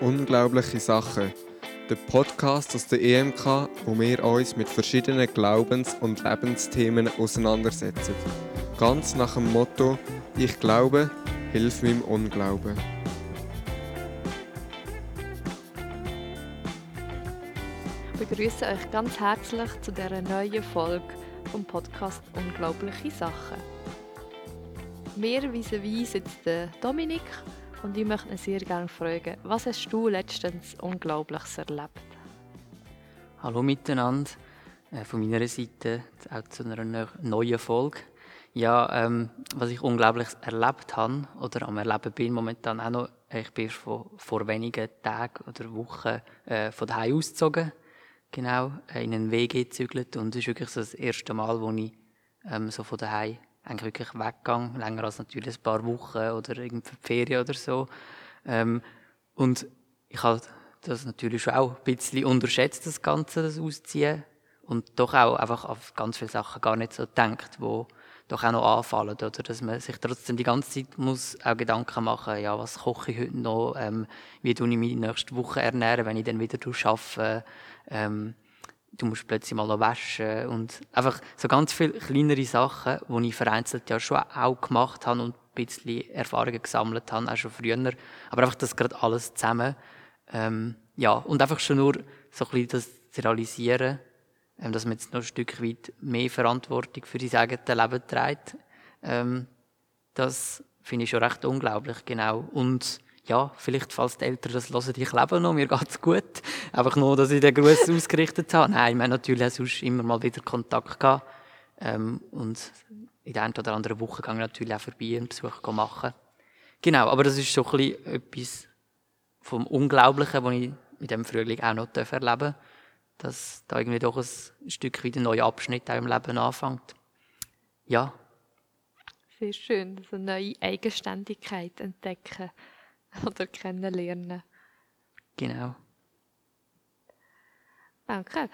Unglaubliche Sachen. Der Podcast aus der EMK, wo wir uns mit verschiedenen Glaubens- und Lebensthemen auseinandersetzen. Ganz nach dem Motto: Ich glaube, hilf meinem Unglauben. Ich begrüße euch ganz herzlich zu dieser neuen Folge vom Podcast Unglaubliche Sachen. Mir vis-à-vis sitzt Dominik und ich möchte sehr gerne fragen, was hast du letztens Unglaubliches erlebt? Hallo miteinander, äh, von meiner Seite auch zu einer neuen Folge. Ja, ähm, was ich unglaublich erlebt habe oder am Erleben bin momentan auch noch, ich bin vor, vor wenigen Tagen oder Wochen äh, von daheim ausgezogen, genau, äh, in einen WG gezügelt und es ist wirklich so das erste Mal, wo ich ähm, so von daheim eigentlich wirklich weggegangen, länger als natürlich ein paar Wochen oder irgendwie Ferien oder so. Ähm, und ich habe das natürlich schon auch ein bisschen unterschätzt, das Ganze, das Ausziehen. Und doch auch einfach auf ganz viele Sachen gar nicht so denkt, wo doch auch noch anfallen. Oder dass man sich trotzdem die ganze Zeit muss auch Gedanken machen ja, was koche ich heute noch, ähm, wie tue ich mich nächste Woche ernähren, wenn ich dann wieder arbeite. Ähm, du musst plötzlich mal waschen und einfach so ganz viele kleinere Sachen, die ich vereinzelt ja schon auch gemacht habe und ein bisschen Erfahrungen gesammelt habe, auch schon früher. Aber einfach das gerade alles zusammen. Ähm, ja, und einfach schon nur so ein bisschen das zu realisieren, ähm, dass man jetzt noch ein Stück weit mehr Verantwortung für sein eigenes Leben trägt. Ähm, das finde ich schon recht unglaublich, genau. Und ja, vielleicht, falls die Eltern das hören, ich lebe noch, mir geht's gut. Einfach nur, dass ich den Gruß ausgerichtet habe. Nein, wir haben natürlich auch sonst immer mal wieder Kontakt gehabt. Ähm, und in der einen oder anderen Woche gehe ich natürlich auch vorbei einen Besuch machen. Genau, aber das ist so ein bisschen etwas vom Unglaublichen, was ich mit dem Frühling auch noch erleben darf. Dass da irgendwie doch ein Stück wieder ein neuer Abschnitt auch im Leben anfängt. Ja. Sehr schön, so eine neue Eigenständigkeit entdecken. oder kennenlernen. Genau. Danke.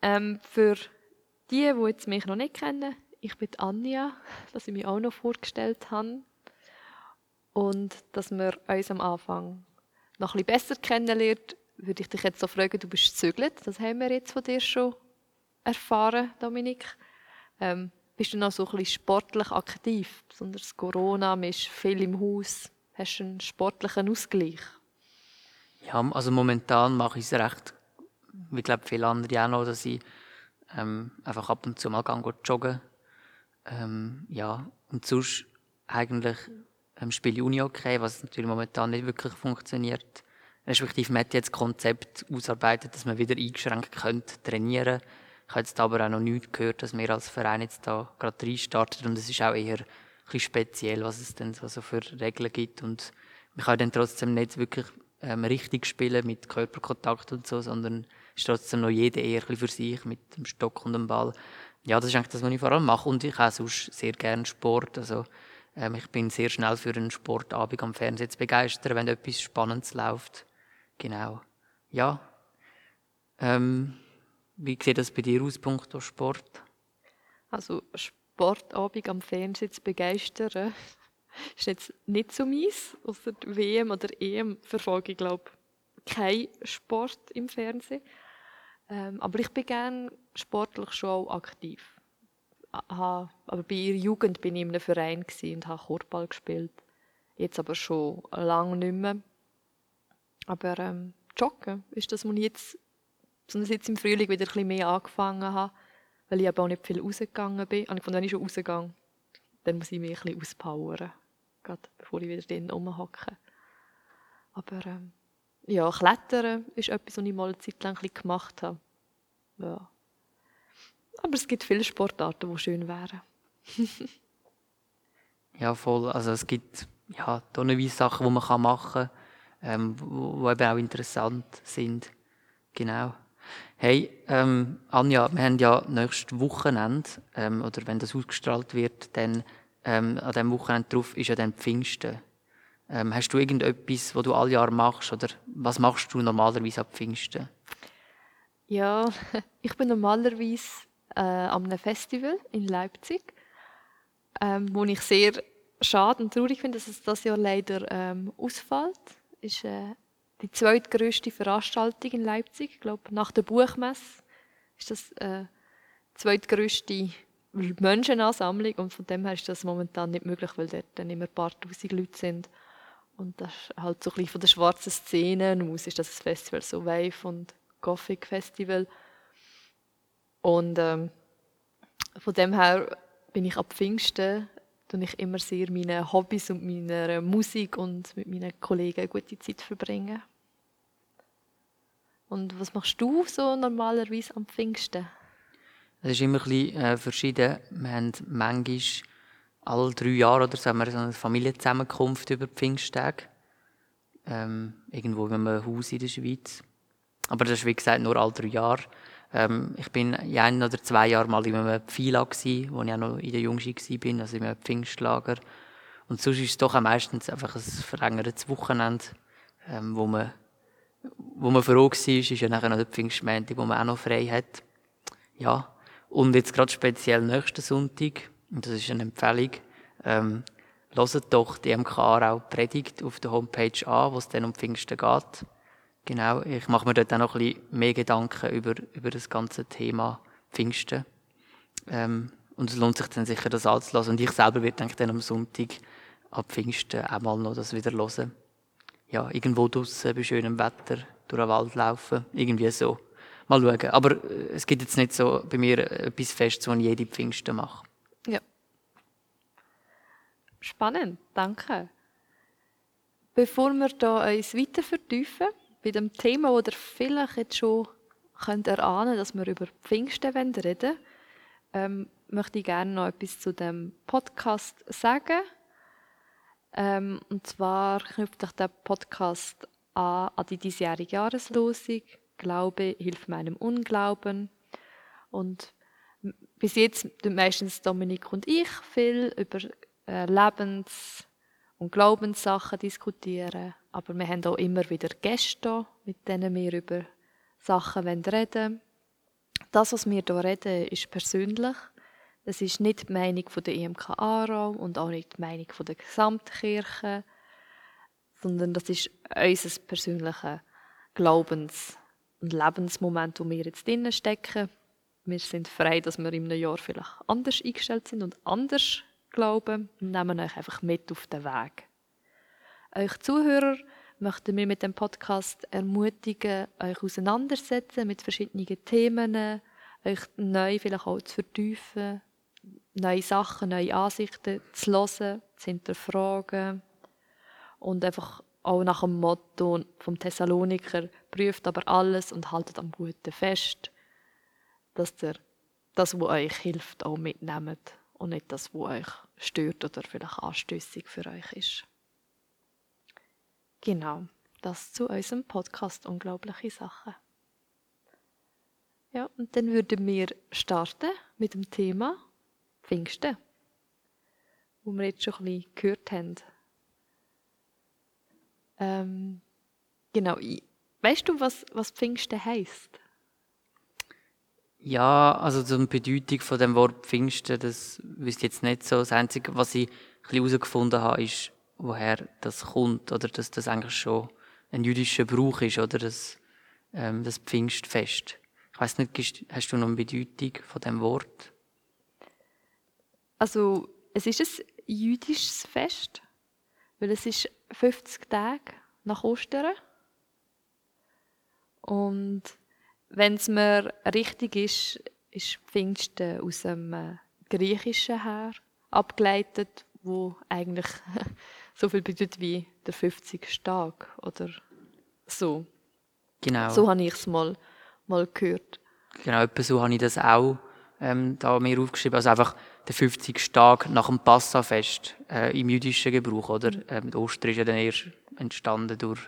Ähm, für die, die jetzt mich noch nicht kennen, ich bin Anja, dass ich mich auch noch vorgestellt habe. Und dass wir uns am Anfang noch ein bisschen besser kennenlernen, würde ich dich jetzt so fragen, du bist gezügelt. Das haben wir jetzt von dir schon erfahren, Dominik. Ähm, bist du noch so ein bisschen sportlich aktiv? Besonders Corona, man ist viel im Haus. Hast du einen sportlichen Ausgleich? Ja, also momentan mache ich es recht, wie glaube viele andere auch noch, dass ich ähm, einfach ab und zu mal gehe, joggen. Ähm, ja, und sonst eigentlich ähm, spiele ich Uni okay, was natürlich momentan nicht wirklich funktioniert. Respektive man hat jetzt das Konzept ausarbeitet, dass man wieder eingeschränkt könnte trainieren. Ich habe jetzt aber auch noch nichts gehört, dass wir als Verein jetzt da gerade reinstarten und es ist auch eher bisschen speziell, was es denn so für Regeln gibt. Und man kann dann trotzdem nicht wirklich ähm, richtig spielen mit Körperkontakt und so, sondern ist trotzdem noch jeder eher für sich mit dem Stock und dem Ball. Ja, das ist eigentlich das, was ich vor allem mache. Und ich habe sonst sehr gerne Sport. Also, ähm, ich bin sehr schnell für einen Sportabend am Fernsehen zu begeistern, wenn etwas Spannendes läuft. Genau. Ja. Ähm, wie sieht das bei dir aus, punkto Sport? Also Sportabend am Fernsehen zu begeistern, ist jetzt nicht so meins. Außer WM oder EM verfolge ich, glaube kein Sport im Fernsehen. Ähm, aber ich bin gerne sportlich schon auch aktiv. Aha, aber bei ihrer Jugend bin ich in einem Verein und habe Korbball gespielt. Jetzt aber schon lange nicht mehr. Aber ähm, Joggen ist das, was ich jetzt, jetzt im Frühling wieder ein bisschen mehr angefangen habe weil ich aber auch nicht viel rausgegangen bin. Und wenn ich schon rausgehe, dann muss ich mich ein bisschen auspowern, gerade bevor ich wieder drin rumhocke. Aber ähm, ja, Klettern ist etwas, was ich mal eine Zeit lang ein gemacht habe. Ja. Aber es gibt viele Sportarten, die schön wären. ja, voll. Also es gibt ja tonnenweise Sachen, die man machen kann, ähm, die eben auch interessant sind. Genau. Hey, ähm, Anja, wir haben ja nächstes Wochenende, ähm, oder wenn das ausgestrahlt wird, dann ähm, an diesem Wochenende drauf ist ja dann Pfingsten. Ähm, hast du irgendetwas, was du alle Jahre machst, oder was machst du normalerweise ab Pfingsten? Ja, ich bin normalerweise äh, an einem Festival in Leipzig, ähm, wo ich sehr schade und traurig finde, dass es das Jahr leider ähm, ausfällt. Ist äh, die zweitgrößte Veranstaltung in Leipzig. Ich glaube, nach der Buchmesse ist das äh, zweitgrößte Menschenansammlung und von dem her ist das momentan nicht möglich, weil dort dann immer ein paar tausend Leute sind. Und das ist halt so ein bisschen von der schwarzen Szene aus ist das Festival so Wave und Gothic Festival. Und ähm, von dem her bin ich ab Pfingsten tue ich immer sehr meine Hobbys und meiner Musik und mit meinen Kollegen eine gute Zeit verbringen. Und was machst du so normalerweise am Pfingsten? Es ist immer ein bisschen äh, verschieden. Wir haben manchmal alle drei Jahre oder so, haben wir eine Familienzusammenkunft über Pfingsttage. Ähm, irgendwo in einem Haus in der Schweiz. Aber das ist, wie gesagt, nur alle drei Jahre. Ähm, ich bin in ein oder zwei Jahren mal in einem Pfila, wo ich auch noch in der Jungschi war, also in einem Pfingstlager. Und sonst ist es doch auch meistens einfach ein verlängertes Wochenende, ähm, wo man, wo man froh war, ist ja nachher noch der Pfingstmontag, wo man auch noch frei hat. Ja. Und jetzt gerade speziell nächsten Sonntag, und das ist eine Empfehlung, ähm, hört doch die MK auch Predigt auf der Homepage an, wo es dann um Pfingsten geht. Genau, ich mache mir dort auch noch ein bisschen mehr Gedanken über, über das ganze Thema Pfingsten. Ähm, und es lohnt sich dann sicher, das anzulassen. Und ich selber werde dann am Sonntag ab Pfingsten auch mal noch das wieder hören. Ja, irgendwo draußen bei schönem Wetter durch den Wald laufen. Irgendwie so. Mal schauen. Aber äh, es gibt jetzt nicht so bei mir etwas Festes, was ich jede Pfingsten mache. Ja. Spannend, danke. Bevor wir da uns weiter vertiefen, bei dem Thema, wo ihr vielleicht jetzt schon könnt erahnen dass wir über Pfingsten reden ähm, möchte ich gerne noch etwas zu dem Podcast sagen. Ähm, und zwar knüpft sich der Podcast an, an die diesjährige Jahreslosung. Glaube hilft meinem Unglauben. Und bis jetzt meistens Dominik und ich viel über äh, Lebens- und Glaubenssachen diskutieren. Aber wir haben auch immer wieder Gäste, mit denen wir über Sachen reden wollen. Das, was wir hier reden, ist persönlich. Es ist nicht die Meinung der EMK Aarau und auch nicht die Meinung der Gesamtkirche, sondern das ist unser persönliches Glaubens- und Lebensmoment, wo wir jetzt drinnen stecken. Wir sind frei, dass wir in einem Jahr vielleicht anders eingestellt sind und anders glauben und nehmen euch einfach mit auf den Weg. Euch Zuhörer möchten wir mit dem Podcast ermutigen, euch auseinandersetzen mit verschiedenen Themen, euch neu vielleicht auch zu vertiefen, neue Sachen, neue Ansichten zu hören, zu hinterfragen und einfach auch nach dem Motto vom Thessaloniker prüft aber alles und haltet am Guten fest, dass ihr das, was euch hilft, auch mitnehmt und nicht das, was euch stört oder vielleicht anstößig für euch ist. Genau, das zu unserem Podcast Unglaubliche Sachen. Ja, und dann würden wir starten mit dem Thema Pfingsten, wo wir jetzt schon ein bisschen gehört haben. Ähm, genau, weißt du, was, was Pfingsten heisst? Ja, also zur Bedeutung von dem Wort Pfingsten, das wüsste ich jetzt nicht so. Das Einzige, was ich herausgefunden habe, ist, woher das kommt oder dass das eigentlich schon ein jüdischer Brauch ist oder das, ähm, das Pfingstfest. Ich weiß nicht, hast du noch eine Bedeutung von dem Wort? Also es ist ein jüdisches Fest, weil es ist 50 Tage nach Ostern und wenn es mir richtig ist, ist Pfingsten aus dem Griechischen her abgeleitet, wo eigentlich so viel bedeutet wie der 50. Tag oder so. Genau. So habe ich es mal, mal gehört. Genau, etwa so habe ich das auch ähm, da mir aufgeschrieben. Also einfach der 50. Tag nach dem Passafest äh, im jüdischen Gebrauch, oder? Ähm, Ostern ist ja dann erst entstanden durch,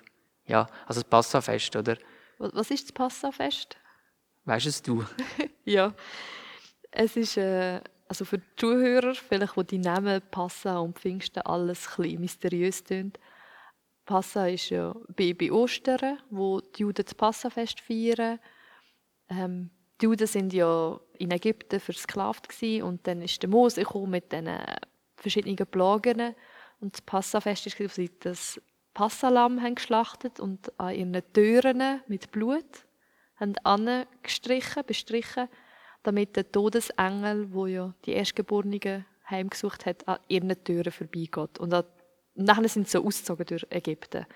ja, also das Passafest, oder? Was ist das Passafest? Weißt es du? ja, es ist äh, also für die Zuhörer, vielleicht wo die Namen Passa und Pfingsten alles ein mysteriös tönt. Passa ist ja Baby Ostern, wo die Juden das Passafest feiern. Ähm, die Juden sind ja in Ägypten versklavt gewesen, und dann ist der Mose mit diesen verschiedenen Plagen und das Passafest ist das Passalam haben geschlachtet und an ihren Türen mit Blut haben angestrichen, bestrichen, damit der Todesengel, wo ja die Erstgeborenen heimgesucht hat, an ihren Türen vorbeigeht. Und, an, und nachher sind sie so ausgezogen durch Ägypten.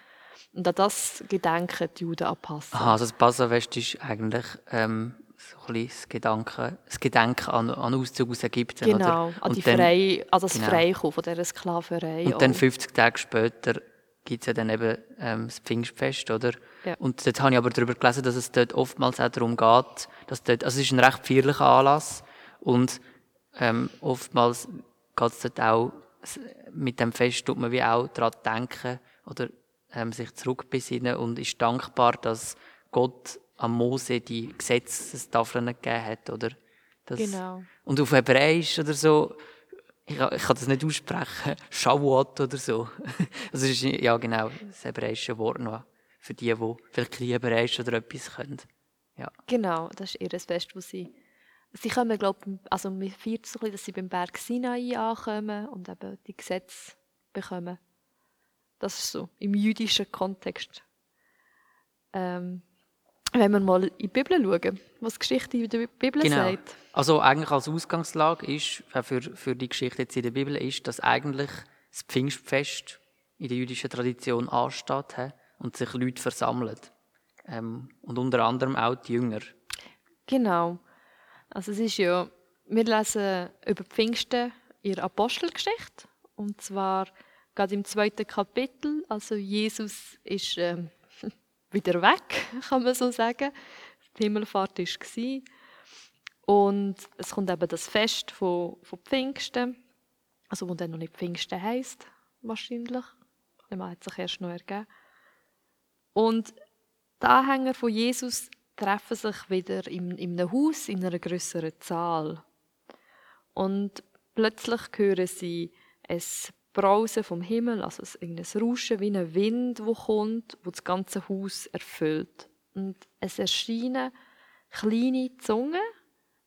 Und an das gedenken die Juden an Passa. Aha, also das Passafest ist eigentlich ähm, so ein das Gedanken, das Gedenken an, an Auszug aus Ägypten. Genau, oder? an die dann, Frei, an das genau. Freikommen von dieser Sklaverei. Und dann auch. 50 Tage später gibt es ja dann eben ähm, das Pfingstfest, oder? Ja. Und dort habe ich aber darüber gelesen, dass es dort oftmals auch darum geht, dass dort, also es ist ein recht feierlicher Anlass und ähm, oftmals geht es dort auch, mit dem Fest tut man wie auch daran denken oder ähm, sich zurückbesinnen und ist dankbar, dass Gott am Mose die Gesetzestafeln gegeben hat, oder? Das, Genau. Und auf Hebräisch oder so, ich, kann- ich kann das nicht aussprechen, Shavuot oder so. Also ist, ja genau, das hebräische Wort noch für die, die vielleicht kein Hebräisch oder etwas können. Ja. Genau, das ist ihr Fest, wo sie... Sie kommen, glaube also so ein bisschen, dass sie beim Berg Sinai ankommen und eben die Gesetze bekommen. Das ist so, im jüdischen Kontext. Ähm, wenn wir mal in die Bibel schauen, was die Geschichte in der Bibel Genau. sagt. Also eigentlich als Ausgangslage ist, äh, für, für die Geschichte jetzt in der Bibel, ist, dass eigentlich das Pfingstfest in der jüdischen Tradition ansteht und sich Leute versammeln. Ähm, und unter anderem auch die Jünger. Genau. Also es ist ja, wir lesen über Pfingsten in der Apostelgeschichte und zwar gerade im zweiten Kapitel. Also Jesus ist ähm, wieder weg, kann man so sagen. Die Himmelfahrt war und es kommt eben das Fest von, von Pfingsten, also wo dann noch nicht Pfingsten heißt wahrscheinlich. Der hat sich erst noch ergeben. Und die Anhänger von Jesus treffen sich wieder in, in einem Haus in einer größeren Zahl. Und plötzlich hören sie ein Brausen vom Himmel, also ein Rauschen wie ein Wind, wo kommt, wo das ganze Haus erfüllt. Und es erscheinen kleine Zungen,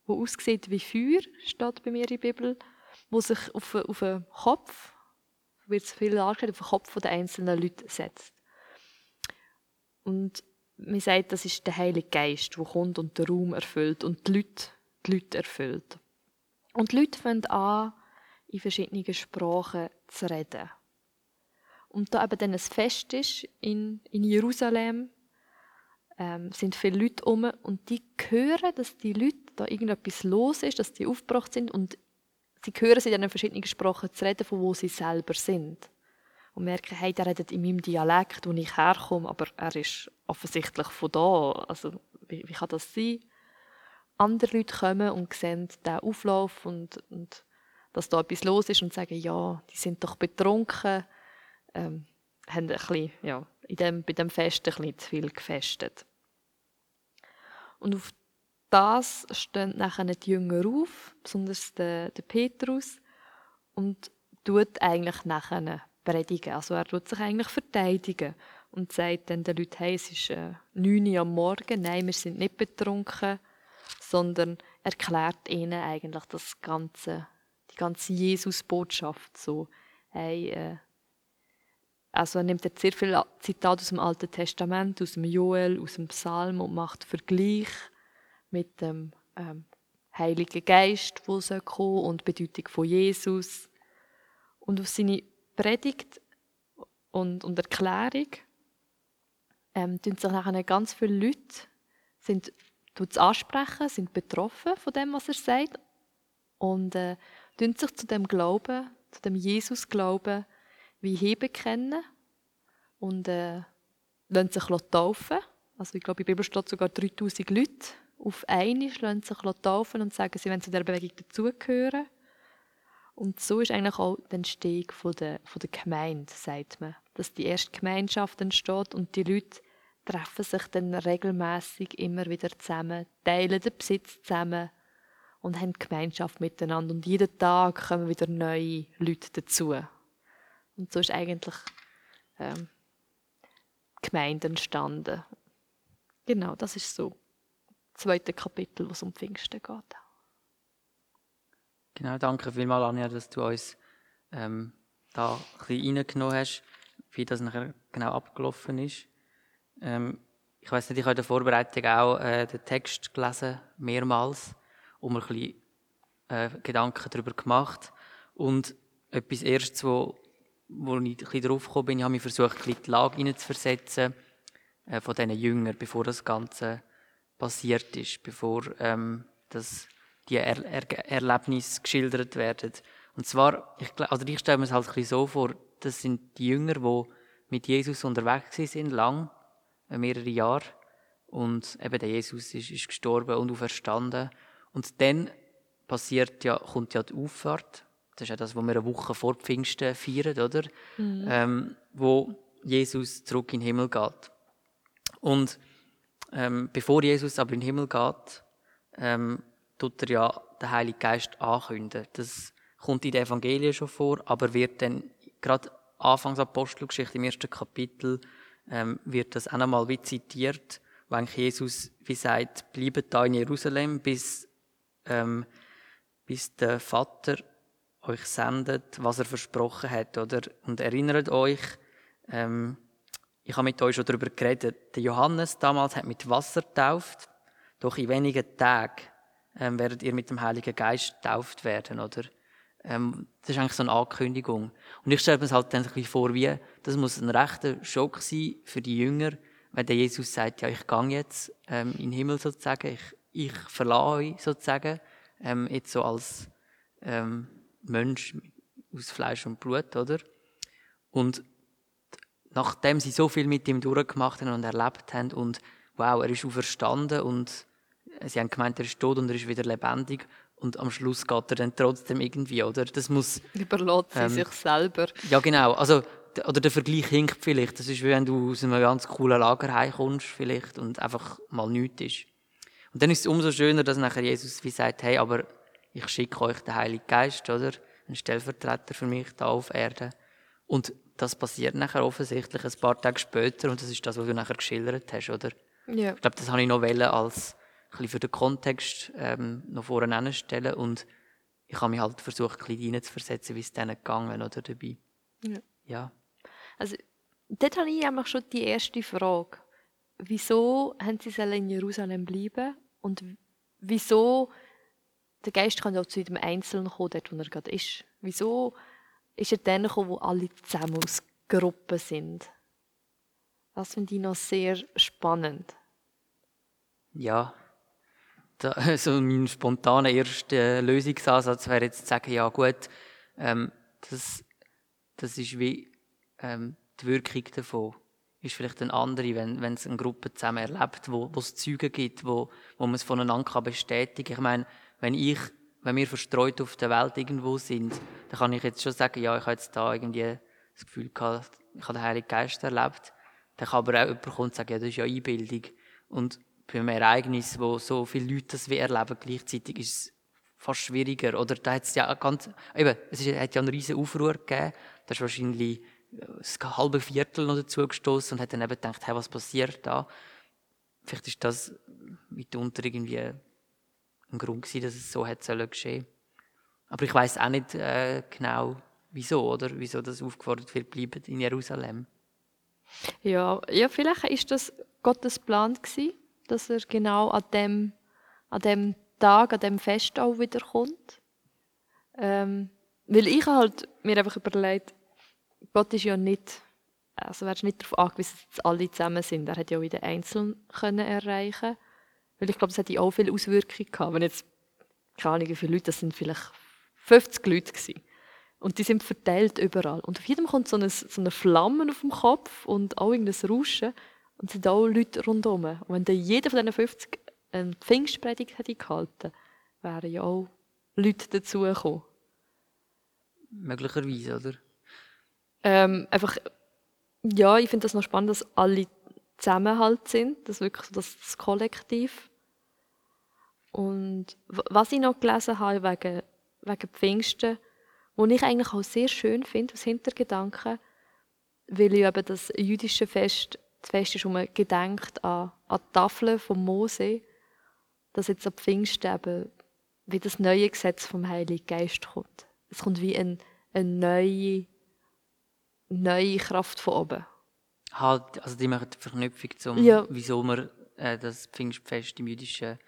die aussieht wie Feuer, steht bei mir in der Bibel, wo sich auf, auf den Kopf, wird es viel dargestellt, auf den Kopf der einzelnen Leute setzt. Und man sagt, das ist der Heilige Geist, der kommt und den Raum erfüllt und die Leute, die Leute erfüllt. Und die Leute fangen an, in verschiedenen Sprachen zu reden. Und da eben dann ein Fest ist in, in Jerusalem, ähm, sind viele Leute um und die hören, dass die Leute da irgendetwas los ist, dass die aufgebracht sind und sie hören sie dann in verschiedenen Sprachen zu reden, von wo sie selber sind. Und merken, hey, der redet in meinem Dialekt, wo ich herkomme, aber er ist offensichtlich von da. Also, wie, wie kann das sein? Andere Leute kommen und sehen den Auflauf und, und dass da etwas los ist und sagen, ja, die sind doch betrunken, ähm, haben ein bisschen, ja, in dem, bei dem Fest ein bisschen zu viel gefestet. Und auf das stehen nachher die Jünger auf, besonders der, der Petrus, und tut eigentlich nachher predigen. Also er tut sich eigentlich verteidigen und sagt dann den Leuten, hey, es ist äh, 9 Uhr am Morgen, nein, wir sind nicht betrunken, sondern erklärt ihnen eigentlich das ganze, die ganze Jesus-Botschaft so. Hey, äh, also er nimmt jetzt sehr viele Zitate aus dem Alten Testament, aus dem Joel, aus dem Psalm und macht Vergleich mit dem ähm, Heiligen Geist, soll kommen und die Bedeutung von Jesus. Und auf seine Predigt und, und Erklärung ähm, tun sich nachher ganz viele Leute sind tut's ansprechen, sind betroffen von dem, was er sagt und äh, tun sich zu dem Glauben, zu dem Jesus-Glauben wie Hebe kennen und äh, sich taufen. Also ich glaube, in der Bibel steht sogar 3000 Leute auf einmal lassen sich taufen und sagen, sie wollen zu dieser Bewegung dazugehören. Und so ist eigentlich auch die Entstehung von der, von der Gemeinde, sagt man. Dass die erste Gemeinschaft entsteht und die Leute treffen sich dann regelmäßig immer wieder zusammen, teilen den Besitz zusammen und haben Gemeinschaft miteinander. Und jeden Tag kommen wieder neue Leute dazu. Und so ist eigentlich ähm, die Gemeinde entstanden. Genau, das ist so. Das zweite Kapitel, wo es um Pfingsten geht. Genau, danke vielmals, Anja, dass du uns ähm, da ein bisschen reingenommen hast. wie das nachher genau abgelaufen ist. Ähm, ich weiß nicht, ich habe in der Vorbereitung auch äh, den Text gelesen, mehrmals, und mir ein bisschen äh, Gedanken darüber gemacht. Und etwas Erstes, wo, wo ich ein bisschen drauf gekommen bin, ich habe mich versucht, ein die Lage hineinzuversetzen äh, von diesen Jüngern, bevor das Ganze passiert ist, bevor ähm, das, die er er Erlebnisse geschildert werden. Und zwar, ich, also ich stelle mir es halt ein bisschen so vor, das sind die Jünger, die mit Jesus unterwegs sind, lang, äh, mehrere Jahre. Und eben der Jesus ist, ist gestorben und auferstanden. Und dann passiert ja, kommt ja die Auffahrt. Das ist ja das, was wir eine Woche vor Pfingsten feiern, oder? Mhm. Ähm, wo Jesus zurück in den Himmel geht. Und ähm, bevor Jesus aber in den Himmel geht, ähm, tut er ja den Heiligen Geist ankündigen. Das kommt in den Evangelien schon vor, aber wird dann gerade Anfangs Apostelgeschichte im ersten Kapitel ähm, wird das auch nochmal wie zitiert, wenn Jesus wie sagt, bleibt da in Jerusalem, bis, ähm, bis der Vater euch sendet, was er versprochen hat, oder? Und erinnert euch, ähm, ich habe mit euch schon darüber geredet, der Johannes damals hat mit Wasser getauft, doch in wenigen Tagen ähm, werdet ihr mit dem Heiligen Geist getauft werden, oder? Ähm, das ist eigentlich so eine Ankündigung. Und ich stelle mir halt dann vor, wie, das muss ein rechter Schock sein für die Jünger, wenn der Jesus sagt, ja, ich gehe jetzt ähm, in den Himmel sozusagen, ich, ich verlasse euch sozusagen, ähm, jetzt so als ähm, Mensch aus Fleisch und Blut, oder? Und nachdem sie so viel mit ihm durchgemacht haben und erlebt haben und wow, er ist auferstanden und sie haben gemeint, er ist tot und er ist wieder lebendig und am Schluss geht er dann trotzdem irgendwie, oder? Das muss... Überlässt sie ähm, sich selber. Ja, genau. Also, oder der Vergleich hinkt vielleicht. Das ist, wie wenn du aus einem ganz coolen Lager heimkommst vielleicht und einfach mal nichts ist. Und dann ist es umso schöner, dass nachher Jesus wie sagt, hey, aber ich schicke euch den Heiligen Geist, oder? Ein Stellvertreter für mich da auf Erde. Und das passiert nachher offensichtlich ein paar Tage später und das ist das, was du nachher geschildert hast, oder? Ja. Ich glaube, das habe ich noch als bisschen für den Kontext ähm, noch vorne stellen und ich habe mich halt versucht, ein bisschen reinzuversetzen, wie es denen gegangen oder dabei. Ja. ja. Also, dort habe ich einfach schon die erste Frage. Wieso haben sie in Jerusalem bleiben und wieso der Geist kann auch zu jedem Einzelnen kommen, dort wo er gerade ist. Wieso ist er dann gekommen, wo alle zusammen aus Gruppen sind? Das finde ich noch sehr spannend. Ja, da, also mein spontaner erster Lösungsansatz wäre jetzt zu sagen, ja gut, ähm, das, das ist wie ähm, die Wirkung davon ist vielleicht eine andere, wenn, wenn es eine Gruppe zusammen erlebt, wo, wo es Züge gibt, wo, wo man es voneinander kann bestätigen kann. Ich meine, wenn ich, wenn wir verstreut auf der Welt irgendwo sind, dann kann ich jetzt schon sagen, ja, ich habe jetzt da irgendwie das Gefühl gehabt, ich habe den Heiligen Geist erlebt. Dann kann aber auch jemand kommen und sagen, ja, das ist ja Einbildung. Und bei einem Ereignis, wo so viele Leute das wie erleben gleichzeitig, ist es fast schwieriger. Oder da hat es ja ganz, eben, es hat ja einen riesen Aufruhr gegeben. Da ist wahrscheinlich ein halbe Viertel noch dazugestoßen und hat dann eben gedacht, hey, was passiert da? Vielleicht ist das mitunter irgendwie ein Grund gewesen, dass es so hat sollen geschehen. Aber ich weiß auch nicht äh, genau, wieso, oder? Wieso das aufgefordert wird, bleibt in Jerusalem. Ja, ja, vielleicht ist das Gottes Plan gewesen dass er genau an dem, an dem Tag, an dem Fest auch wiederkommt. Ähm, weil ich halt mir einfach überlegt, Gott ist ja nicht, also ist nicht darauf angewiesen, dass alle zusammen sind. Er hätte ja auch wieder einzeln können erreichen Weil ich glaube, es hätte auch viele Auswirkungen gehabt. Wenn jetzt, keine Ahnung, wie viele Leute, das sind vielleicht 50 Leute gewesen. Und die sind verteilt überall. Und auf jedem kommt so eine, so eine Flamme auf dem Kopf und auch irgendein Rauschen. Und es sind auch Leute rundherum. Und wenn dann jeder von diesen 50 eine Pfingstpredigt hätte gehalten, wären ja auch Leute dazugekommen. Möglicherweise, oder? Ähm, einfach, ja, ich finde das noch spannend, dass alle Zusammenhalt sind, das wirklich so das, das Kollektiv. Und was ich noch gelesen habe wegen, wegen Pfingsten, was ich eigentlich auch sehr schön finde, als Hintergedanke, weil ich eben das jüdische Fest das Fest ist, wo man gedenkt an, an die Tafeln von Mose, dass jetzt am Pfingsten eben wie das neue Gesetz vom Heiligen Geist kommt. Es kommt wie ein, eine neue neue Kraft von oben. Halt, also die machen die Verknüpfung zum, Ja. wieso man äh, das Pfingstfest im jüdischen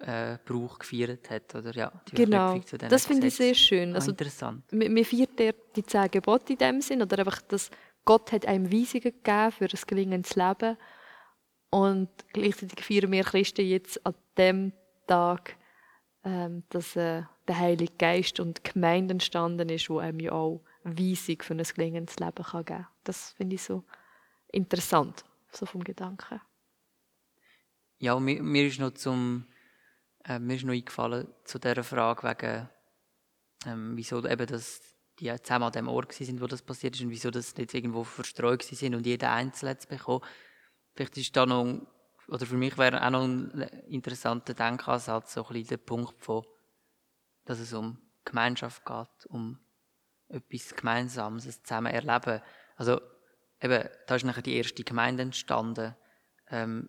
äh, Brauch gefeiert hat, oder? Ja, die Genau, Verknüpfung zu das finde ich sehr schön. Ah, Also, interessant. wir, wir feiern die zehn Gebote in dem Sinn, oder einfach, dass Gott hat einem Weisungen gegeben für ein gelingendes Leben. Und gleichzeitig feiern wir Christen jetzt an dem Tag, ähm, dass äh, der Heilige Geist und die Gemeinde entstanden ist, wo einem ja auch Weisung für ein gelingendes Leben kann geben kann. Das finde ich so interessant, so vom Gedanken. Ja, mir, mir ist noch zum äh, mir ist noch eingefallen zu dieser Frage wegen ähm, wieso eben das die zusammen an dem Ort sind, wo das passiert ist und wieso das nicht irgendwo verstreut sind und jeder einzeln hat es bekommen. Vielleicht ist da noch oder für mich wäre auch noch ein interessanter Denkansatz so ein bisschen der Punkt von, dass es um Gemeinschaft geht, um etwas Gemeinsames, ein zusammen erleben. Also eben, da ist nachher die erste Gemeinde entstanden. Ähm,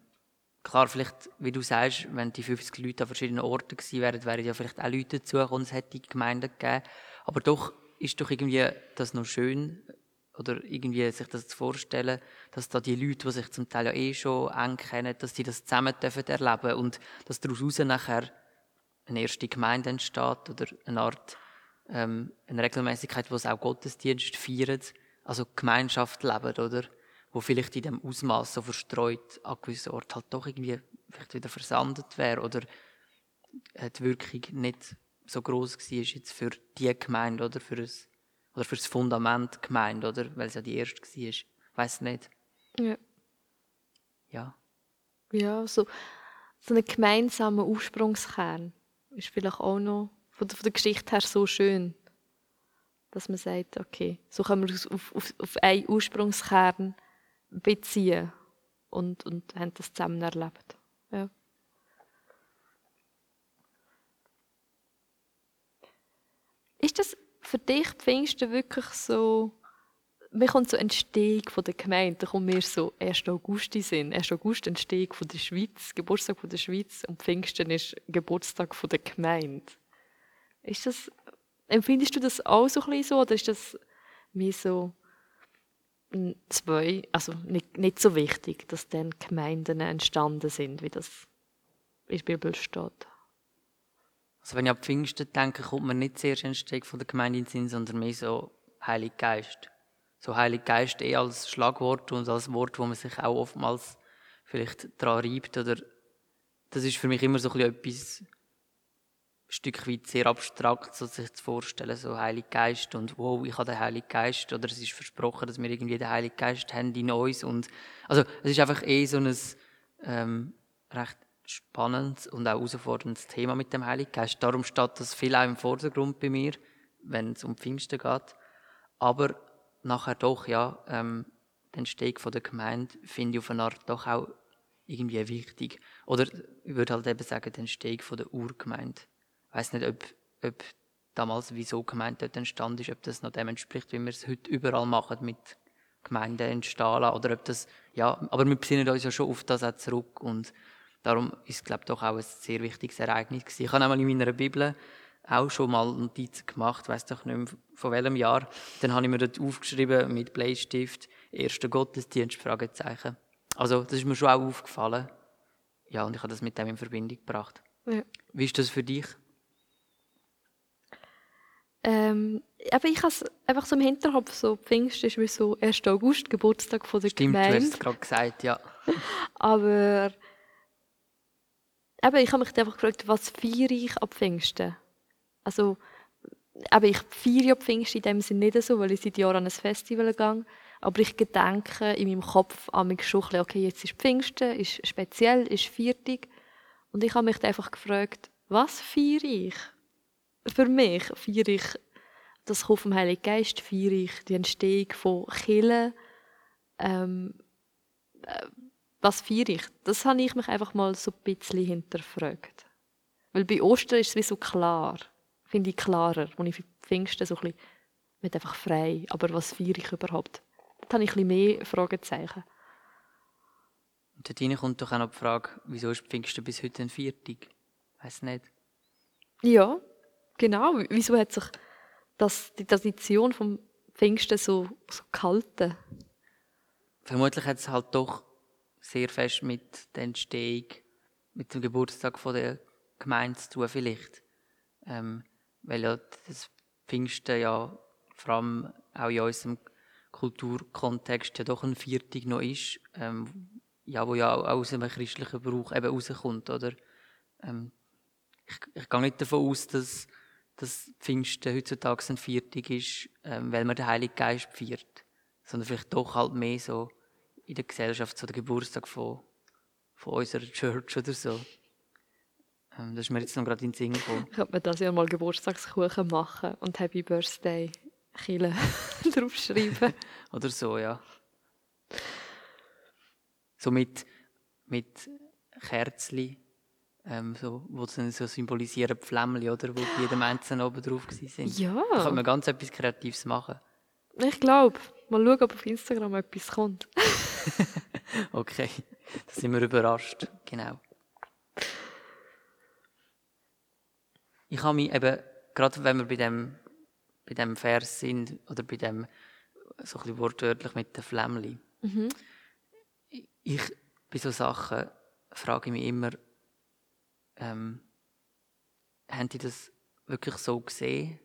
klar, vielleicht, wie du sagst, wenn die 50 Leute an verschiedenen Orten gewesen wären, wären ja vielleicht auch Leute dazugekommen, es hätte Gemeinden gegeben. Aber doch ist doch irgendwie das noch schön, oder irgendwie sich das zu vorstellen, dass da die Leute, die sich zum Teil ja eh schon eng kennen, dass die das zusammen dürfen erleben und dass daraus nachher eine erste Gemeinde entsteht oder eine Art ähm, eine Regelmäßigkeit, wo es auch Gottesdienst feiert, also Gemeinschaft lebt, oder? Wo vielleicht in dem Ausmaß so verstreut an gewissen Orten halt doch irgendwie vielleicht wieder versandet wäre oder die Wirkung nicht so groß war jetzt für die Gemeinde oder für das oder für das Fundament Gemeinde, oder? Weil es ja die erste war. Weiß nicht. Ja. Ja. Ja, so, so einen gemeinsamen Ursprungskern ist vielleicht auch noch von der, von der Geschichte her so schön, dass man sagt, okay, so können wir uns auf, auf, auf einen Ursprungskern beziehen und, und haben das zusammen erlebt. Ja. Ist das für dich Pfingsten wirklich so, mir kommt so Entstehung von der Gemeinde, da kommt mir so 1. August in Sinn. 1. August Entstehung von der Schweiz, Geburtstag von der Schweiz und Pfingsten ist Geburtstag von der Gemeinde. Ist das, empfindest du das auch so ein so oder ist das mir so zwei, also nicht, nicht so wichtig, dass dann Gemeinden entstanden sind, wie das in der Bibel steht? Also wenn ich an Pfingsten denke, kommt mir nicht zuerst Entstehung von der Gemeinde in den Sinn, sondern mehr so Heilig Geist. So Heilig Geist eh als Schlagwort und als Wort, wo man sich auch oftmals vielleicht daran reibt. Oder das ist für mich immer so ein etwas ein Stück weit sehr abstrakt, so sich zu vorstellen, so Heilig Geist und wow, ich habe den Heiligen Geist oder es ist versprochen, dass wir irgendwie den Heiligen Geist haben in uns und also es ist einfach eh so ein ähm, recht spannendes und auch herausforderndes Thema mit dem Heiligen Geist. Darum steht das viel auch im Vordergrund bei mir, wenn es um Pfingsten geht. Aber nachher doch, ja, ähm, die Entstehung von der Gemeinde finde ich auf eine Art doch auch irgendwie wichtig. Oder ich würde halt eben sagen, die Entstehung von der Urgemeinde. Ich weiß nicht, ob, ob damals, wieso Gemeinde dort entstanden ist, ob das noch dem entspricht, wie wir es heute überall machen mit Gemeinden entstehen lassen, oder ob das, ja, aber wir besinnen uns ja schon auf das auch zurück und Darum ist es, glaube ich, doch auch ein sehr wichtiges Ereignis gewesen. Ich habe einmal in meiner Bibel auch schon mal Notizen gemacht, weiß doch nicht mehr von welchem Jahr. Dann habe ich mir dort aufgeschrieben mit Bleistift, erster Gottesdienst, Fragezeichen. Also, das ist mir schon auch aufgefallen. Ja, und ich habe das mit dem in Verbindung gebracht. Ja. Wie ist das für dich? Ähm, aber ich habe es einfach so im Hinterkopf, so Pfingsten ist wie so 1. August, Geburtstag von der Stimmt, du hast Gemeinde. es gerade gesagt, ja. Aber eben, ich habe mich einfach gefragt, was feiere ich ab Pfingsten? Also, eben, ich feiere ja Pfingsten in dem Sinne nicht so, weil ich seit Jahren an ein Festival gehe. Aber ich gedenke in meinem Kopf an mich schon okay, jetzt ist Pfingsten, ist speziell, ist Viertig. Und ich habe mich einfach gefragt, was feiere ich? Für mich feiere ich das Kommen vom Heiligen Geist, feiere ich die Entstehung von Kirchen, ähm, was feiere ich? Das habe ich mich einfach mal so ein bisschen hinterfragt. Weil bei Ostern ist es wie so klar, finde ich klarer, wo ich für Pfingsten so ein bisschen, nicht einfach frei, aber was feiere ich überhaupt? Da habe ich ein bisschen mehr Fragezeichen. Und dort hinein kommt doch auch noch die Frage, wieso ist Pfingsten bis heute ein Viertig? Weiß nicht. Ja, genau. Wieso hat sich das, die Tradition vom Pfingsten so, so gehalten? Vermutlich hat es halt doch sehr fest mit der Entstehung, mit dem Geburtstag von der Gemeinde zu tun, vielleicht. Ähm, weil ja das Pfingsten ja vor allem auch in unserem Kulturkontext ja doch ein Viertig noch ist, ähm, ja, wo ja auch aus einem christlichen Brauch eben rauskommt, oder? Ähm, ich, ich gehe nicht davon aus, dass, dass Pfingsten heutzutage ein Viertig ist, ähm, weil man den Heiligen Geist feiert, sondern vielleicht doch halt mehr so in der Gesellschaft, so der Geburtstag von, von unserer Church oder so. Ähm, das ist mir jetzt noch gerade in den Sinn gekommen. Könnte mir das ja mal Geburtstagskuchen machen und Happy Birthday Chile draufschreiben. Oder so, ja. So mit, mit Kerzli, ähm, so, wo sie so symbolisieren, Flämmchen, oder? Wo bei jedem Einzelnen oben drauf sind. Ja. Da kann man ganz etwas Kreatives machen. Ich glaube. Mal schauen, ob auf Instagram etwas kommt. okay, da sind wir überrascht. Genau. Ich habe mich eben, gerade wenn wir bei dem, bei dem Vers sind, oder bei dem, so ein bisschen wortwörtlich mit den Flämmchen, Mhm. ich, bei so Sachen frage ich mich immer, ähm, haben die das wirklich so gesehen?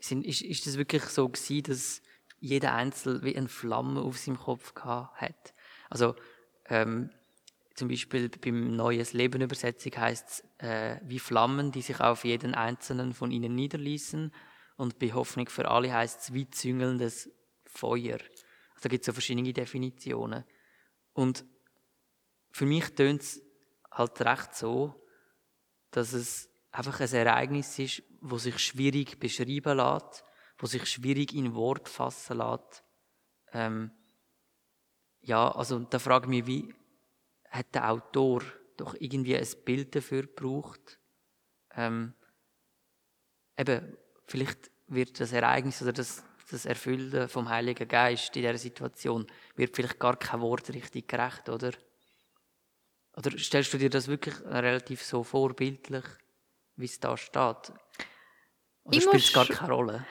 Sind, ist, ist das wirklich so gewesen, dass jeder Einzelne wie eine Flamme auf seinem Kopf gehabt hat? Also, ähm, zum Beispiel beim Neues Leben Übersetzung heißt es, äh, wie Flammen, die sich auf jeden einzelnen von ihnen niederließen. Und bei Hoffnung für alle heißt es wie züngelndes Feuer. Also da gibt es so verschiedene Definitionen. Und für mich tönt es halt recht so, dass es einfach ein Ereignis ist, wo sich schwierig beschreiben lässt, wo sich schwierig in Wort fassen lässt. Ähm, ja, also da frage ich mich, wie hat der Autor doch irgendwie ein Bild dafür gebraucht? Ähm, eben, vielleicht wird das Ereignis oder das, das Erfüllen vom Heiligen Geist in dieser Situation wird vielleicht gar kein Wort richtig gerecht, oder? Oder stellst du dir das wirklich relativ so vorbildlich, wie es da steht? Oder spielt es gar keine Rolle?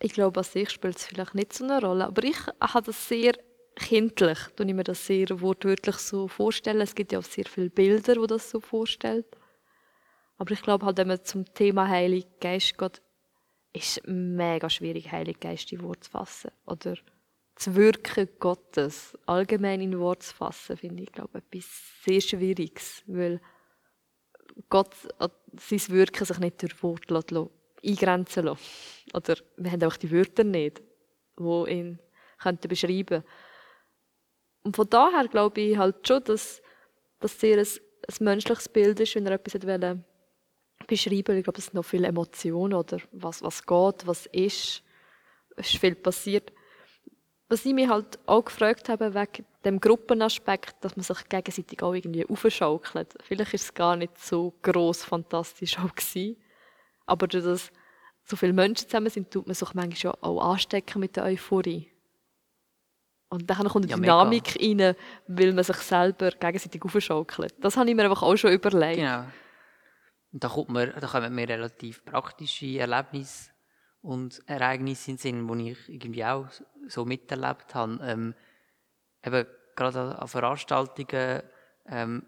Ich glaube, an sich spielt es vielleicht nicht so eine Rolle, aber ich habe das sehr kindlich, tue ich mir das sehr wortwörtlich so vorstellen. Es gibt ja auch sehr viele Bilder, wo das so vorstellt. Aber ich glaube halt, wenn man zum Thema Heilig Geist geht, ist es mega schwierig, Heilig Geist in Wort zu fassen. Oder das Wirken Gottes allgemein in Wort zu fassen, finde ich, glaube etwas sehr Schwieriges, weil Gott äh, sein Wirken sich nicht durch Wort eingrenzen lässt. Oder wir haben auch die Wörter nicht, die ihn könnten beschreiben Und von daher glaube ich halt schon, dass das sehr ein, ein menschliches Bild ist, wenn er etwas wollte beschreiben Ich glaube, es sind noch viele Emotionen oder was, was geht, was ist. Es ist viel passiert. Was ich mich halt auch gefragt habe, wegen dem Gruppenaspekt, dass man sich gegenseitig auch irgendwie aufschaukelt. Vielleicht ist es gar nicht so gross fantastisch auch gewesen. Aber durch das so viele Menschen zusammen sind, tut man sich manchmal auch anstecken mit der Euphorie. Und dann kommt eine Ja, mega. Dynamik rein, weil man sich selber gegenseitig aufschaukelt. Das habe ich mir einfach auch schon überlegt. Genau. Und da, kommt mir, da kommen mir relativ praktische Erlebnisse und Ereignisse in den Sinn, die ich irgendwie auch so miterlebt habe. Ähm, eben, gerade an, an Veranstaltungen ähm,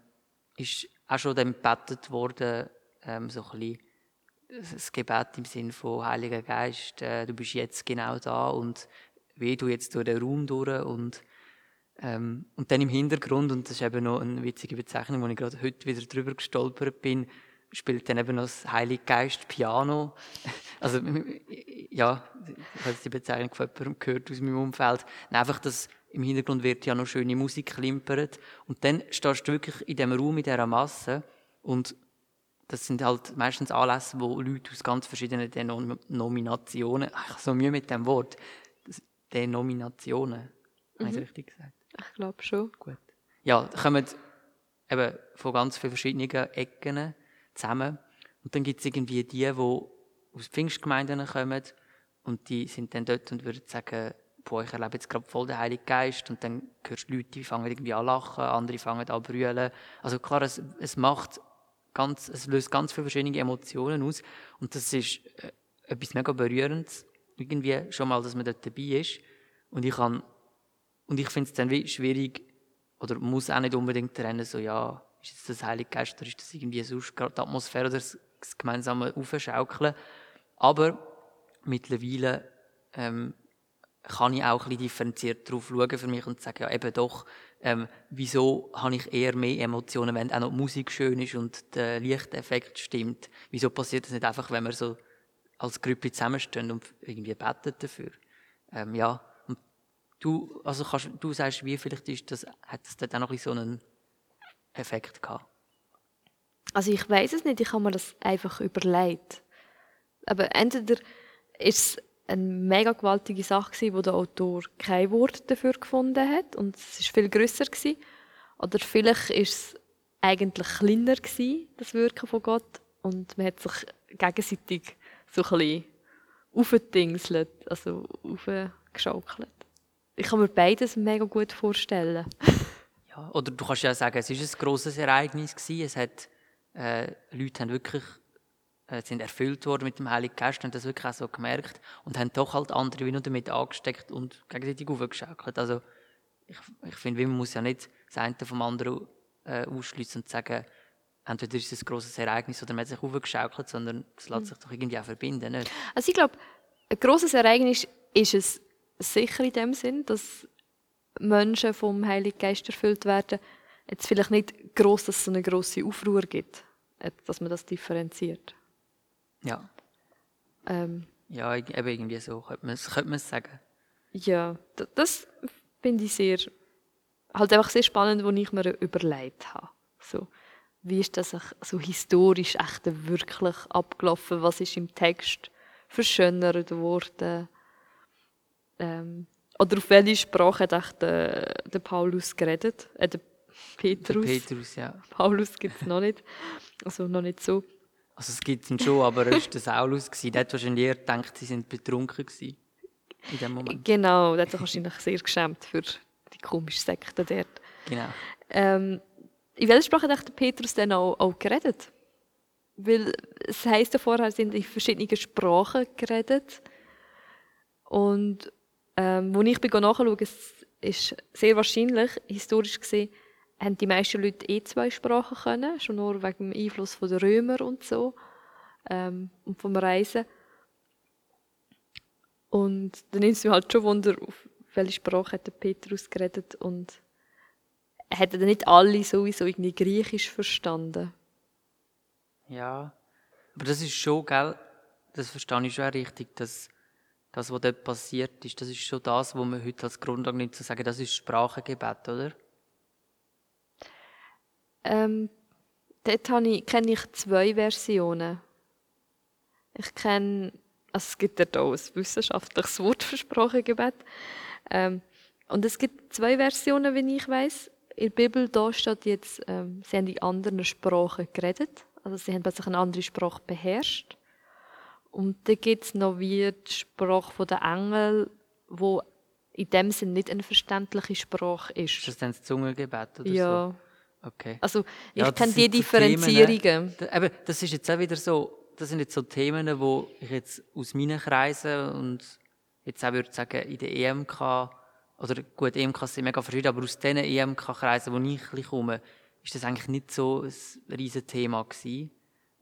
ist auch schon dann gebetet worden, ähm, so ein bisschen das Gebet im Sinn von Heiliger Geist, äh, du bist jetzt genau da und wie du jetzt durch den Raum durch und ähm, und dann im Hintergrund, und das ist eben noch eine witzige Bezeichnung, wo ich gerade heute wieder drüber gestolpert bin, spielt dann eben noch das Heilige Geist Piano. Also, ja, ich habe die Bezeichnung von jemandem gehört aus meinem Umfeld. Und einfach, dass im Hintergrund wird ja noch schöne Musik klimpert. Und dann stehst du wirklich in diesem Raum, in dieser Masse. Und das sind halt meistens Anlässe, wo Leute aus ganz verschiedenen Denominationen, ich habe so Mühe mit dem Wort, Denominationen, habe ich richtig gesagt? Ich glaube schon. Gut. Ja, kommen eben von ganz vielen verschiedenen Ecken zusammen. Und dann gibt es irgendwie die, die aus Pfingstgemeinden kommen und die sind dann dort und würden sagen, boah, ich erlebe jetzt gerade voll den Heiligen Geist und dann hörst du Leute, die fangen irgendwie an lachen, andere fangen an zu brüllen. Also klar, es, es macht ganz, es löst ganz viele verschiedene Emotionen aus und das ist äh, etwas mega Berührendes, irgendwie schon mal, dass man dort dabei ist. Und ich kann, und ich finde es dann wie schwierig, oder muss auch nicht unbedingt trennen, so, ja, ist jetzt das Heilige Geist oder ist das irgendwie sonst gerade die Atmosphäre oder das, das gemeinsame Aufschaukeln. Aber mittlerweile ähm, kann ich auch ein bisschen differenziert darauf schauen für mich und sagen, ja eben doch, ähm, wieso habe ich eher mehr Emotionen, wenn auch noch die Musik schön ist und der Lichteffekt stimmt. Wieso passiert das nicht einfach, wenn wir so als Gruppe zusammenstehen und irgendwie beten dafür? Ähm, ja, und du, also kannst, du sagst, wie vielleicht ist das, hat das dort auch noch so einen Effekt gehabt? Also ich weiß es nicht, ich habe mir das einfach überlegt. Aber entweder ist es eine mega gewaltige Sache gewesen, wo der Autor kein Wort dafür gefunden hat und es ist viel größer gewesen. Oder vielleicht ist es eigentlich kleiner gewesen, das Wirken von Gott und man hat sich gegenseitig so ein bisschen aufgedingselt, also aufgeschaukelt. Ich kann mir beides mega gut vorstellen. Ja, oder du kannst ja sagen, es ist ein grosses Ereignis gewesen. Es hat, äh, Leute haben wirklich sind erfüllt worden mit dem Heiligen Geist und das wirklich auch so gemerkt und haben doch halt andere wie nur damit angesteckt und gegenseitig aufgeschaukelt. Also ich, ich finde, man muss ja nicht das eine vom anderen äh, ausschließen und sagen, entweder ist es ein grosses Ereignis oder man hat sich aufgeschaukelt, sondern es lässt sich doch irgendwie auch verbinden, nicht? Also ich glaube, ein grosses Ereignis ist es sicher in dem Sinn, dass Menschen vom Heiligen Geist erfüllt werden. Jetzt vielleicht nicht gross, dass es so eine grosse Aufruhr gibt, dass man das differenziert. Ja. Ähm, ja, eben irgendwie so könnte man, könnte es sagen. Ja, das finde ich sehr, halt einfach sehr spannend, was ich mir überlegt habe. So, wie ist das so historisch echt wirklich abgelaufen? Was ist im Text verschönert worden? Ähm, oder auf welche Sprache hat der, der Paulus geredet? Äh, der Petrus. Der Petrus, ja. Paulus gibt es noch nicht. Also noch nicht so. Also es gibt ihn schon, aber er war der Saulus. Der hat wahrscheinlich eher gedacht, sie sind betrunken gewesen. In dem Moment. Genau, der hat sich wahrscheinlich sehr geschämt für die komische Sekte dort. Genau. Ähm, in welcher Sprache hat der Petrus dann auch, auch geredet? Weil es heisst ja vorher, sind in verschiedenen Sprachen geredet. Und ähm, wo ich nachschaue, es ist sehr wahrscheinlich, historisch gesehen, haben die meisten Leute eh zwei Sprachen können, schon nur wegen dem Einfluss der Römer und so ähm, und vom Reisen. Und dann nimmt es mir halt schon Wunder, auf welche Sprache hat der Petrus geredet und hätten dann nicht alle sowieso irgendwie Griechisch verstanden. Ja, aber das ist schon, gell, das verstehe ich schon richtig, dass das, was dort passiert ist, das ist schon das, was man heute als Grundlage nimmt, zu sagen, das ist Sprachengebet, oder? Ähm, dort ich, kenne ich zwei Versionen. Ich kenne, also es gibt ja auch ein wissenschaftliches Wort für Sprachengebet. Ähm, und es gibt zwei Versionen, wie ich weiß. In der Bibel da steht jetzt, ähm, sie haben in anderen Sprachen geredet. Also sie haben plötzlich eine andere Sprache beherrscht. Und dann gibt es noch wie die Sprache der Engel, wo in dem Sinne nicht eine verständliche Sprache ist. Ist das dann das Zungengebet oder ja. so? Okay. Also ich ja, kenne die Differenzierungen. So Themen, das ist jetzt auch wieder so, das sind jetzt so Themen, wo ich jetzt aus meinen Kreisen und jetzt auch würde sagen, in der EMK, oder gut, EMK sind mega verschieden, aber aus diesen EMK-Kreisen, wo ich komme, ist das eigentlich nicht so ein riesen Thema gewesen.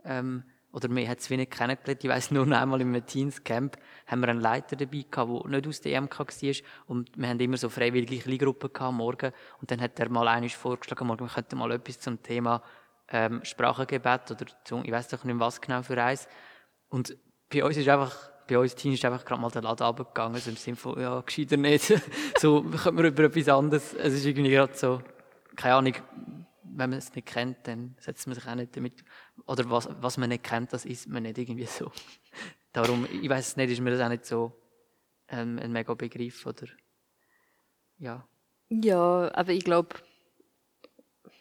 Ähm, oder mir hat es wenig kennengelernt. Ich weiss nur noch einmal im Teenscamp haben wir einen Leiter dabei gehabt, der nicht aus der EMK war. Und wir haben immer so freiwillige Kleingruppen gehabt, morgen. Und dann hat er mal eines vorgeschlagen, morgen, wir könnten mal etwas zum Thema, ähm, Sprachengebet oder zum, ich weiss doch nicht was genau für eins. Und bei uns ist einfach, bei uns Team ist einfach gerade mal der Laden runtergegangen, so im Sinne von, ja, gescheiter nicht. so, können wir über etwas anderes, es ist irgendwie gerade so, keine Ahnung, wenn man es nicht kennt, dann setzt man sich auch nicht damit. Oder was, was man nicht kennt, das ist man nicht irgendwie so. Darum, ich weiß nicht, ist mir das auch nicht so ähm, ein mega Begriff oder ja. Ja, aber ich glaube,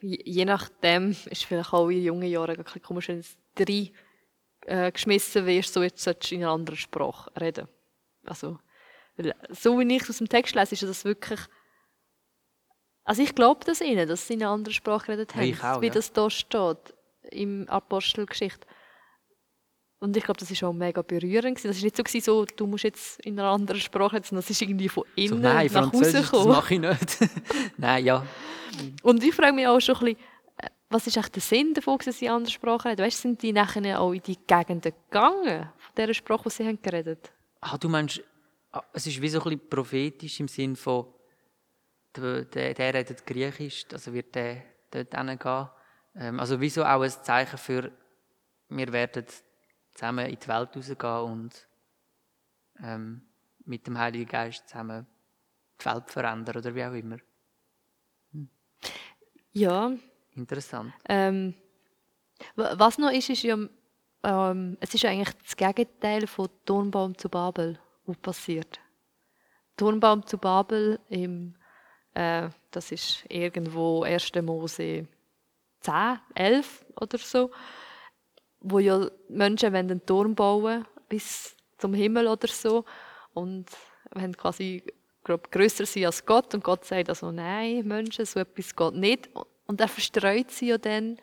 je nachdem ist vielleicht auch in jungen Jahren ein bisschen komisch, wenn du drei äh, geschmissen wirst, so jetzt solltest du in einer anderen Sprache reden. Also, so wie ich es aus dem Text lese, ist das wirklich also ich glaube das ihnen, dass sie in einer anderen Sprache geredet haben, auch, wie ja. das da steht im Apostelgeschichte. Und ich glaube, das war auch mega berührend. Das war nicht so, gewesen, so, du musst jetzt in einer anderen Sprache sondern das ist irgendwie von innen So, nein, nach das gekommen. mache ich nicht. nein, ja. Und ich frage mich auch schon ein bisschen, äh, was ist eigentlich der Sinn davon, dass sie in anderen Sprachen reden? Weißt du, sind die nachher auch in die Gegenden gegangen, von dieser Sprache, die sie haben geredet Ah, du meinst, ah, es ist wie so ein bisschen prophetisch im Sinn von, der, der, der redet Griechisch, also wird der dort hingehen. Ähm, also wie so auch ein Zeichen für, wir werden zusammen in die Welt rausgehen und ähm, mit dem Heiligen Geist zusammen die Welt verändern oder wie auch immer. Ja, Interessant. ähm, wa- was noch ist, ist ja, ähm, es ist eigentlich das Gegenteil von Turmbaum zu Babel, was passiert. Turmbaum zu Babel, im, äh, das ist irgendwo 1. Mose 10, 11 oder so, wo ja Menschen einen Turm bauen bis zum Himmel oder so und wenn quasi glaub, grösser sind als Gott und Gott sagt also nein Menschen so etwas geht nicht und er verstreut sie ja dann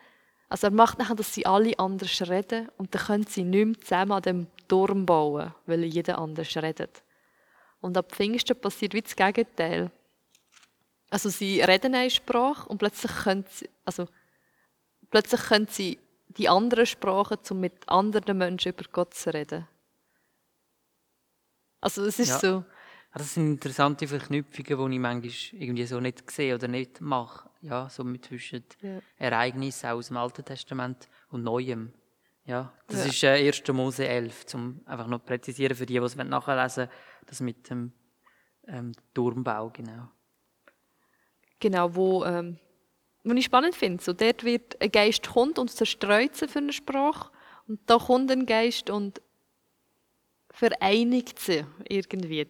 also er macht nachher, dass sie alle anders reden und dann können sie nicht mehr zusammen an dem Turm bauen, weil jeder anders redet. Und ab Pfingsten passiert wie das Gegenteil. Also sie reden eine Sprache und plötzlich können sie, also plötzlich können sie die anderen Sprachen, um mit anderen Menschen über Gott zu reden. Also es ist Ja. so, Das sind interessante Verknüpfungen, die ich manchmal irgendwie so nicht sehe oder nicht mache. Ja, so mit zwischen Ja. Ereignissen aus dem Alten Testament und Neuem. Ja, das Ja. ist äh, 1. Mose 11, um einfach noch präzisieren für die, die es nachlesen wollen, das mit dem ähm, Turmbau, genau. Genau, wo, ähm, wo ich spannend finde. So, dort wird ein Geist kommt und zerstreut sie für eine Sprache und da kommt ein Geist und vereinigt sie irgendwie,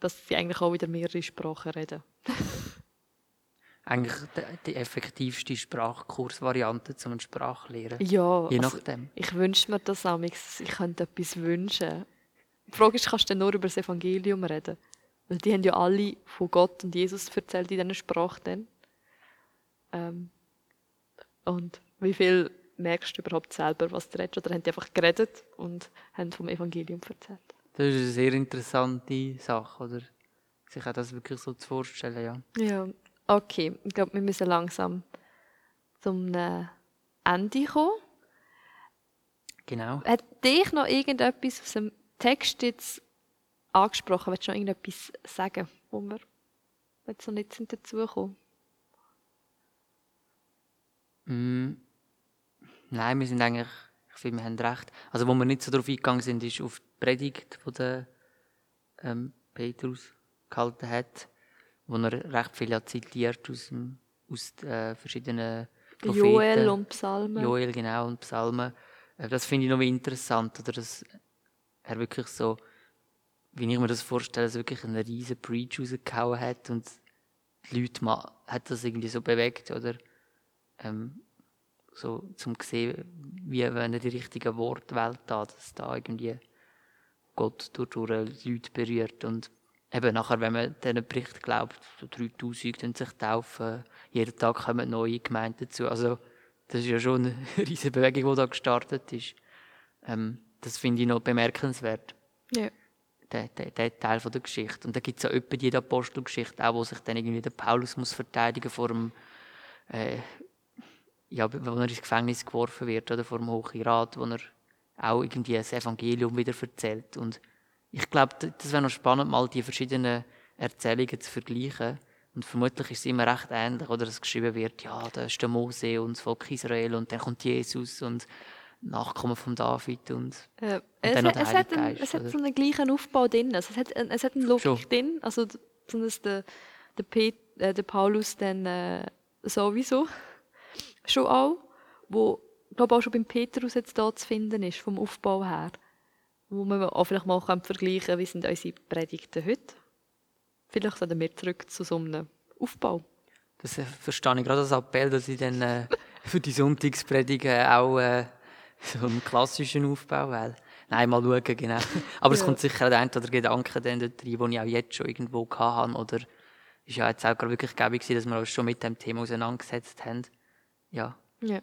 dass sie eigentlich auch wieder mehrere Sprachen reden. Eigentlich die, effektivste Sprachkursvariante zum Sprachlehren. Ja, Je also, nachdem. ich wünsche mir das amigs. Ich könnte etwas wünschen. Die Frage ist, kannst du nur über das Evangelium reden? Weil die haben ja alle von Gott und Jesus erzählt in dieser Sprache dann. Ähm, und wie viel merkst du überhaupt selber, was du redest? Oder haben die einfach geredet und haben vom Evangelium erzählt? Das ist eine sehr interessante Sache, oder? Sich auch das wirklich so zu vorstellen, ja. Ja, okay. Ich glaube, wir müssen langsam zum äh, Ende kommen. Genau. Hat dich noch irgendetwas aus dem Text jetzt angesprochen? Willst du noch irgendetwas sagen, wo wir jetzt noch nicht sind dazugekommen? Mm, Nein, wir sind eigentlich, ich finde, wir haben recht. Also, wo wir nicht so darauf eingegangen sind, ist auf die Predigt, die der ähm, Petrus gehalten hat, wo er recht viel zitiert aus, dem, aus äh, verschiedenen Propheten. Joel und Psalmen. Joel, genau, und Psalmen. Äh, Das finde ich noch interessant, oder dass er wirklich so, wie ich mir das vorstelle, so wirklich einen riesen Preach rausgehauen hat und die Leute ma- hat das irgendwie so bewegt, oder? Ähm, so zum sehen, wie wenn er die richtigen Worte wählt, da, dass da irgendwie Gott durch, durch Leute berührt und eben nachher, wenn man diesen Bericht glaubt, so 3000 dann sich taufen, jeden Tag kommen neue Gemeinden dazu, also das ist ja schon eine riesige Bewegung, die da gestartet ist. Ähm, das finde ich noch bemerkenswert, Ja. Der, der, der Teil der Geschichte. Und da gibt es ja etwa die Apostelgeschichte, auch wo sich dann irgendwie der Paulus muss verteidigen vor dem, äh, ja, wo er ins Gefängnis geworfen wird, oder vor dem Hohen Rat, wo er auch irgendwie das Evangelium wieder erzählt. Und ich glaube, das wäre noch spannend, mal die verschiedenen Erzählungen zu vergleichen. Und vermutlich ist es immer recht ähnlich, oder dass geschrieben wird, ja, da ist der Mose und das Volk Israel und dann kommt Jesus und Nachkommen von David und Äh, es, dann noch es, hat einen, Geist, es hat so einen gleichen Aufbau drin. Also es, hat, es hat eine Logik Schon. drin. Also zumindest der, der, Pet, äh, der Paulus dann äh, sowieso schon auch, wo ich glaube auch schon beim Petrus jetzt da zu finden ist, vom Aufbau her. Wo man auch vielleicht mal kann vergleichen kann, wie sind unsere Predigten heute. Vielleicht sollten wir zurück zu so einem Aufbau. Das äh, verstehe ich gerade als Appell, dass ich dann äh, für die Sonntagspredigen auch äh, so einen klassischen Aufbau wähle. Nein, mal schauen, genau. Aber es Ja. kommt sicher der ein oder Gedanke dann dort rein, den ich auch jetzt schon irgendwo hatte. Oder ist ja jetzt auch gerade wirklich gäbig dass wir uns schon mit dem Thema auseinandergesetzt haben. Ja, Ja.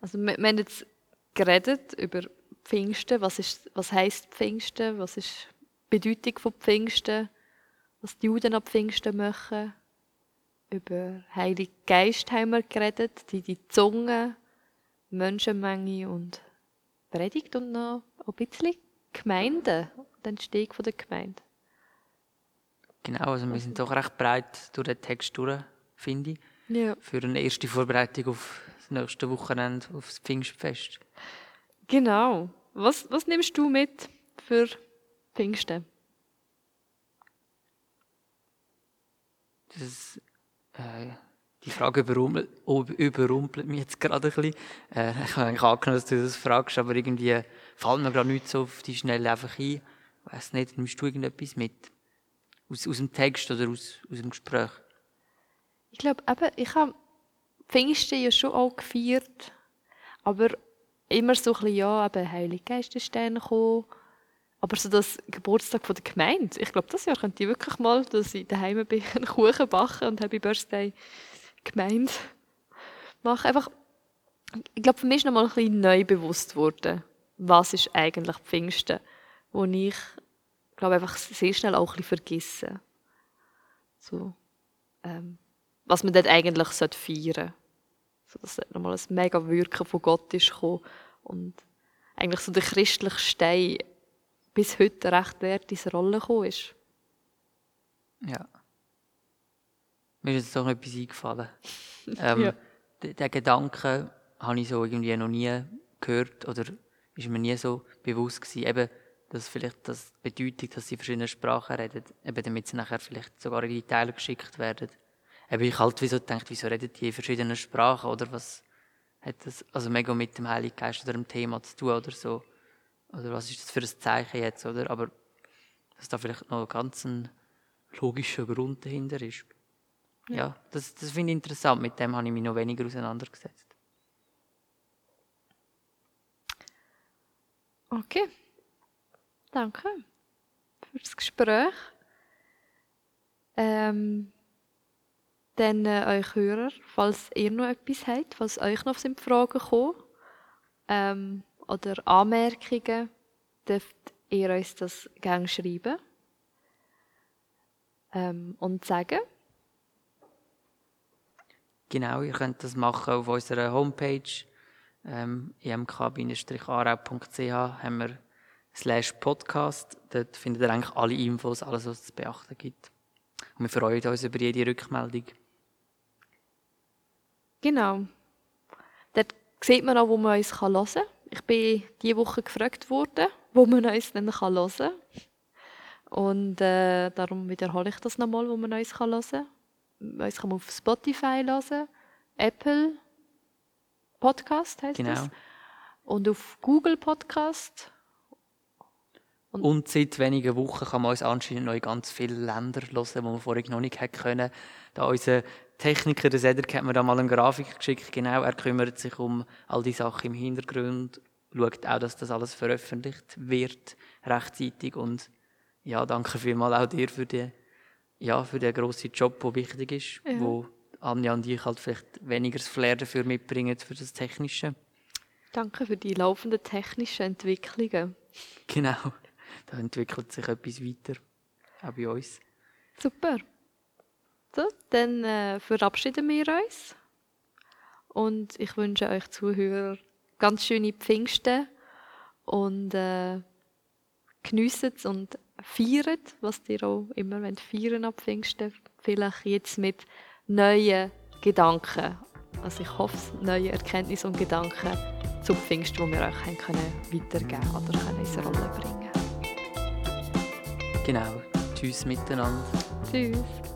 Also wir, wir haben jetzt geredet über Pfingsten, was, ist, was heisst Pfingsten, was ist die Bedeutung von Pfingsten, was die Juden an Pfingsten machen. Über Heilige Geist haben wir geredet, die, die Zunge, Menschenmenge und Predigt und noch ein bisschen Gemeinde, die Entstehung der Gemeinde. Genau, also wir sind doch recht breit durch den Text durch, finde ich. Ja. Für eine erste Vorbereitung auf das nächste Wochenende, auf das Pfingstfest. Genau. Was, was nimmst du mit für Pfingsten? Das, äh, die Frage überrumpelt, mich jetzt gerade ein bisschen. Äh, ich habe eigentlich angenommen, dass du das fragst, aber irgendwie fällt mir gerade nicht so auf die Schnelle einfach ein. Ich weiss nicht, nimmst du irgendetwas mit? Aus, aus dem Text oder aus, aus dem Gespräch? Ich glaube, eben, ich habe Pfingsten ja schon auch gefeiert, aber immer so ein bisschen, ja, eben Heilige Geist ist dann gekommen. Aber so das Geburtstag von der Gemeinde, ich glaube, das Jahr könnte ich wirklich mal, dass ich daheim bin, einen Kuchen backen und Happy Birthday Gemeinde machen. Einfach, ich glaube, für mich ist noch mal ein bisschen neu bewusst worden, was ist eigentlich Pfingsten, wo ich, glaube einfach sehr schnell auch ein bisschen vergessen. So, ähm, was man dort eigentlich feiern sollte. So, dass dort nochmal ein mega Wirken von Gott ist gekommen und eigentlich so der christliche Stein bis heute recht wert in Rolle gekommen ist. Ja. Mir ist jetzt doch noch etwas eingefallen. ähm, Ja. den, den Gedanken habe ich so irgendwie noch nie gehört oder ist mir nie so bewusst gewesen, eben, dass vielleicht das Bedeutung, dass sie verschiedene Sprachen reden, eben damit sie nachher vielleicht sogar in die Teile geschickt werden. Eben ich halt wieso denkt, wieso reden die in verschiedenen Sprachen oder was hat das also mega mit dem Heiligen Geist oder dem Thema zu tun oder so. Oder was ist das für ein Zeichen jetzt, oder? Aber dass da vielleicht noch ganz ein logischer Grund dahinter ist. Ja, das, das finde ich interessant. Mit dem habe ich mich noch weniger auseinandergesetzt. Okay. Danke für das Gespräch. Ähm, dann äh, euch Hörer, falls ihr noch etwas habt, falls euch noch sind Fragen kommen ähm, oder Anmerkungen, dürft ihr uns das gerne schreiben ähm, und sagen. Genau, ihr könnt das machen auf unserer Homepage ähm, imk-arau.ch haben wir slash Podcast. Dort findet ihr eigentlich alle Infos, alles, was es zu beachten gibt. Und wir freuen uns über jede Rückmeldung. Genau. Dort sieht man auch, wo man uns hören kann. Ich bin diese Woche gefragt worden, wo man uns dann hören kann. Und äh, darum wiederhole ich das nochmal, wo man uns hören kann. Uns kann man auf Spotify hören, Apple Podcast heißt Genau. das. Und auf Google Podcast. Und seit wenigen Wochen kann man uns anscheinend noch in ganz viele Länder hören, wo man vorher noch nicht hätte können. Da unser Techniker, der Cedric, hat mir da mal eine Grafik geschickt. Genau, er kümmert sich um all die Sachen im Hintergrund, schaut auch, dass das alles veröffentlicht wird, rechtzeitig. Und ja, danke vielmals auch dir für den, ja, für den grossen Job, der wichtig ist, Ja. wo Anja und ich halt vielleicht weniger das Flair dafür mitbringen, für das Technische. Danke für die laufenden technischen Entwicklungen. Genau, da entwickelt sich etwas weiter, auch bei uns. Super. So, dann äh, verabschieden wir uns. Und ich wünsche euch Zuhörer ganz schöne Pfingsten und äh, geniessen es und feiert, was ihr auch immer feiern ab Pfingsten. Vielleicht jetzt mit neuen Gedanken. Also ich hoffe, neue Erkenntnisse und Gedanken zum Pfingsten, die wir euch können weitergeben oder können in eine Rolle bringen. Genau, tschüss miteinander. Tschüss.